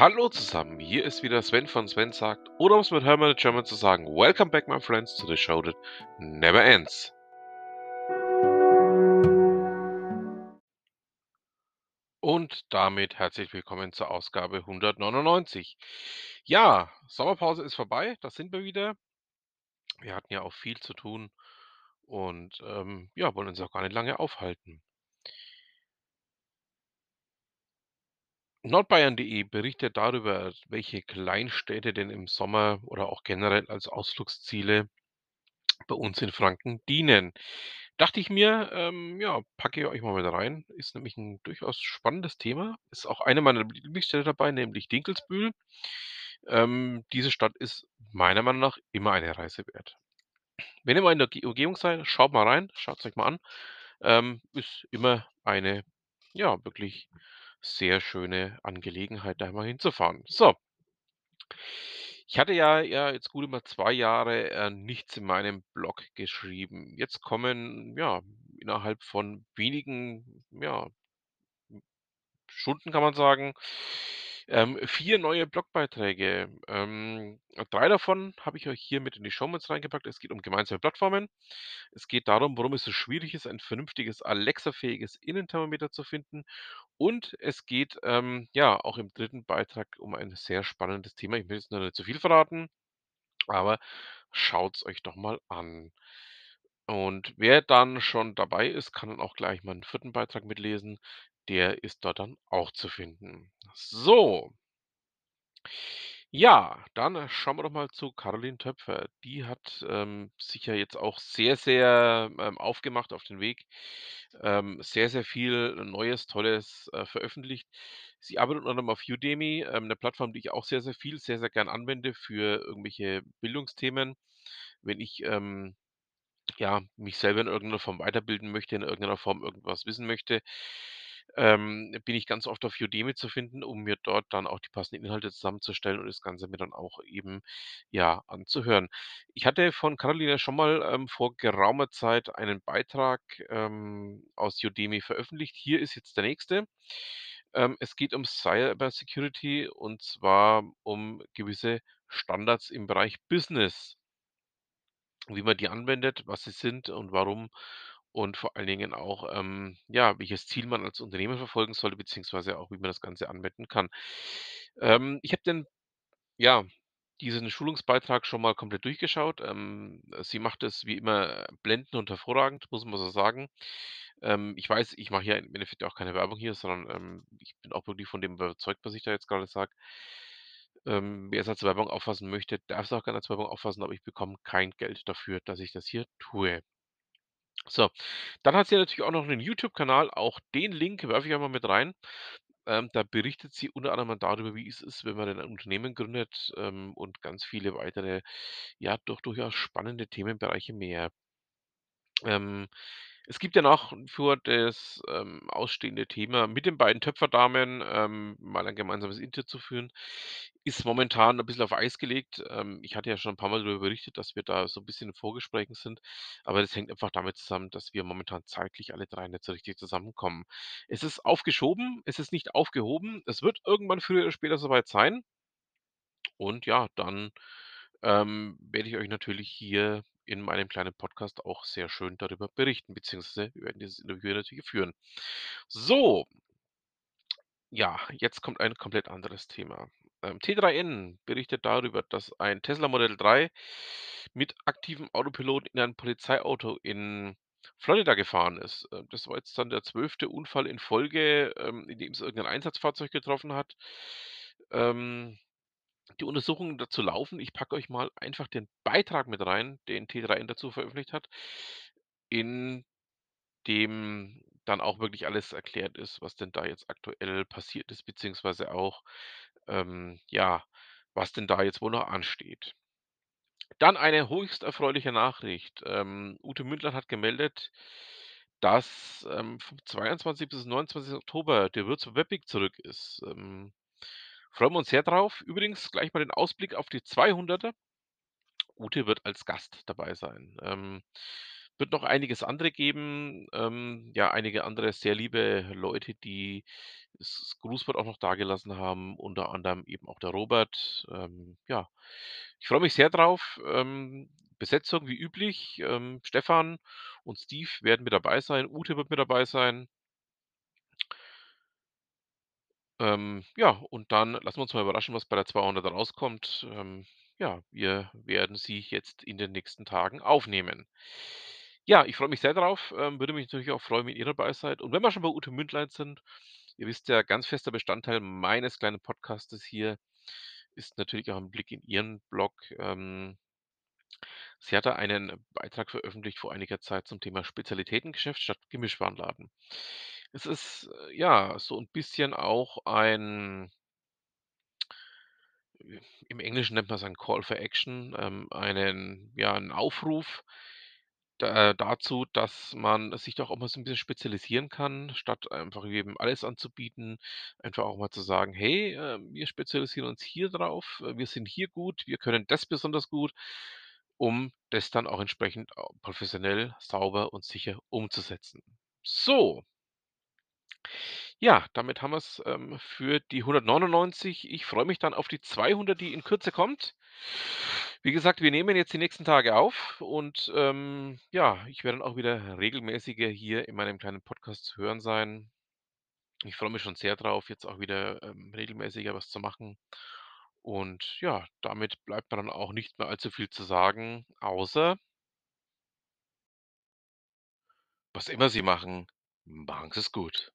Hallo zusammen, hier ist wieder Sven von Sven sagt, oder um es mit Hermann German zu sagen, Welcome back my friends to the show that never ends. Und damit herzlich willkommen zur Ausgabe 199. Ja, Sommerpause ist vorbei, da sind wir wieder. Wir hatten ja auch viel zu tun und ähm, ja, wollen uns auch gar nicht lange aufhalten. Nordbayern.de berichtet darüber, welche Kleinstädte denn im Sommer oder auch generell als Ausflugsziele bei uns in Franken dienen. Dachte ich mir, ähm, ja, packe ich euch mal mit rein. Ist nämlich ein durchaus spannendes Thema. Ist auch eine meiner Lieblingsstädte dabei, nämlich Dinkelsbühl. Ähm, diese Stadt ist meiner Meinung nach immer eine Reise wert. Wenn ihr mal in der Ge Umgebung seid, schaut mal rein, schaut es euch mal an. Ähm, ist immer eine, ja, wirklich sehr schöne Angelegenheit, da mal hinzufahren. So. Ich hatte ja ja jetzt gut über 2 Jahre, äh, nichts in meinem Blog geschrieben. Jetzt kommen, ja, innerhalb von wenigen, ja, Stunden kann man sagen, ähm, 4 neue Blogbeiträge. Ähm, 3 davon habe ich euch hier mit in die Shownotes reingepackt. Es geht um gemeinsame Plattformen. Es geht darum, warum es so schwierig ist, ein vernünftiges Alexa-fähiges Innenthermometer zu finden. Und es geht, ähm, ja, auch im dritten Beitrag um ein sehr spannendes Thema. Ich will jetzt noch nicht zu viel verraten, aber schaut's euch doch mal an. Und wer dann schon dabei ist, kann dann auch gleich meinen vierten Beitrag mitlesen. Der ist dort dann auch zu finden. So. Ja, dann schauen wir doch mal zu Caroline Töpfer. Die hat, ähm, sich ja jetzt auch sehr, sehr, ähm, aufgemacht auf den Weg, ähm, sehr, sehr viel Neues, Tolles, äh, veröffentlicht. Sie arbeitet unter anderem auf Udemy, ähm, 'ne Plattform, die ich auch sehr, sehr viel, sehr, sehr gern anwende für irgendwelche Bildungsthemen. Wenn ich, ähm, ja, mich selber in irgendeiner Form weiterbilden möchte, in irgendeiner Form irgendwas wissen möchte, ähm, bin ich ganz oft auf Udemy zu finden, um mir dort dann auch die passenden Inhalte zusammenzustellen und das Ganze mir dann auch eben, ja, anzuhören. Ich hatte von Caroline schon mal, ähm, vor geraumer Zeit einen Beitrag, ähm, aus Udemy veröffentlicht. Hier ist jetzt der nächste. Ähm, es geht um Cybersecurity und zwar um gewisse Standards im Bereich Business. Wie man die anwendet, was sie sind und warum und vor allen Dingen auch, ähm, ja, welches Ziel man als Unternehmen verfolgen sollte, beziehungsweise auch, wie man das Ganze anwenden kann. Ähm, ich habe den ja, diesen Schulungsbeitrag schon mal komplett durchgeschaut. Ähm, sie macht es wie immer blendend und hervorragend, muss man so sagen. Ähm, ich weiß, ich mache ja im Endeffekt auch keine Werbung hier, sondern, ähm, ich bin auch wirklich von dem überzeugt, was ich da jetzt gerade sage. Ähm, wer es als Werbung auffassen möchte, darf es auch gerne als Werbung auffassen, aber ich bekomme kein Geld dafür, dass ich das hier tue. So, dann hat sie natürlich auch noch einen YouTube-Kanal, auch den Link werfe ich einmal mit rein. Ähm, da berichtet sie unter anderem darüber, wie es ist, wenn man ein Unternehmen gründet, ähm, und ganz viele weitere, ja, doch durchaus spannende Themenbereiche mehr. Ähm, es gibt ja nach wie vor das, ähm, ausstehende Thema mit den beiden Töpferdamen, ähm, mal ein gemeinsames Interview zu führen. Ist momentan ein bisschen auf Eis gelegt. Ähm, ich hatte ja schon ein paar Mal darüber berichtet, dass wir da so ein bisschen in Vorgesprächen sind, aber das hängt einfach damit zusammen, dass wir momentan zeitlich alle 3 nicht so richtig zusammenkommen. Es ist aufgeschoben, es ist nicht aufgehoben. Es wird irgendwann früher oder später soweit sein. Und ja, dann, ähm, werde ich euch natürlich hier in meinem kleinen Podcast auch sehr schön darüber berichten, beziehungsweise wir werden dieses Interview natürlich führen. So, ja, jetzt kommt ein komplett anderes Thema. Ähm, T3N berichtet darüber, dass ein Tesla Model 3 mit aktivem Autopilot in ein Polizeiauto in Florida gefahren ist. Äh, das war jetzt dann der zwölfte Unfall in Folge, ähm, in dem es irgendein Einsatzfahrzeug getroffen hat. Ähm, die Untersuchungen dazu laufen. Ich packe euch mal einfach den Beitrag mit rein, den T3N dazu veröffentlicht hat, in dem dann auch wirklich alles erklärt ist, was denn da jetzt aktuell passiert ist, beziehungsweise auch, ähm, ja, was denn da jetzt wohl noch ansteht. Dann eine höchst erfreuliche Nachricht. Ähm, Ute Mündler hat gemeldet, dass ähm, vom 22. bis 29. Oktober der zum Webweg zurück ist. Ähm, freuen wir uns sehr drauf. Übrigens gleich mal den Ausblick auf die 200er. Ute wird als Gast dabei sein. Ähm, Wird noch einiges andere geben, ähm, ja, einige andere sehr liebe Leute, die das Grußwort auch noch dagelassen haben, unter anderem eben auch der Robert. Ähm, ja, ich freue mich sehr drauf. Ähm, Besetzung wie üblich, ähm, Stefan und Steve werden mit dabei sein, Ute wird mit dabei sein. Ähm, ja, und dann lassen wir uns mal überraschen, was bei der 200 rauskommt. Ähm, ja, wir werden sie jetzt in den nächsten Tagen aufnehmen. Ja, ich freue mich sehr drauf, ähm, würde mich natürlich auch freuen, wenn ihr dabei seid. Und wenn wir schon bei Ute Mündlein sind, ihr wisst ja, ganz fester Bestandteil meines kleinen Podcastes hier ist natürlich auch ein Blick in ihren Blog. Ähm, sie hatte einen Beitrag veröffentlicht vor einiger Zeit zum Thema Spezialitätengeschäft statt Gemischtwarenladen. Es ist, äh, ja, so ein bisschen auch ein im Englischen nennt man es ein Call for Action, ähm, einen ja, 'n Aufruf da dazu, dass man sich doch auch mal so ein bisschen spezialisieren kann, statt einfach eben alles anzubieten. Einfach auch mal zu sagen: „Hey, äh, wir spezialisieren uns hier drauf. Äh, wir sind hier gut. Wir können das besonders gut“, um das dann auch entsprechend professionell, sauber und sicher umzusetzen. So. Ja, damit haben wir's, ähm, für die 199. Ich freue mich dann auf die 200, die in Kürze kommt. Wie gesagt, wir nehmen jetzt die nächsten Tage auf und, ähm, ja, ich werde dann auch wieder regelmäßiger hier in meinem kleinen Podcast zu hören sein. Ich freue mich schon sehr drauf, jetzt auch wieder, ähm, regelmäßiger was zu machen. Und ja, damit bleibt mir dann auch nicht mehr allzu viel zu sagen, außer was immer Sie machen, machen Sie's gut.